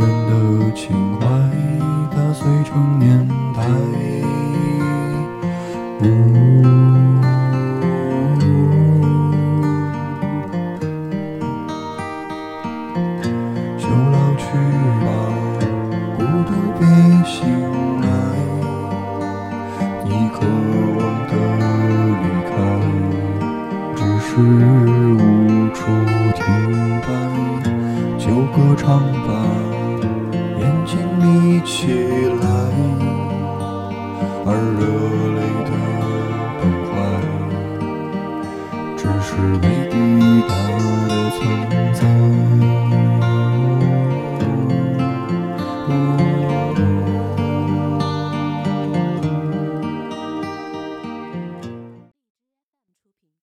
人的情怀打碎成年代。就老去吧，孤独别醒来。你渴望的离开，只是无处停摆。就歌唱吧，起来，而热泪的崩坏，只是没抵达的存在。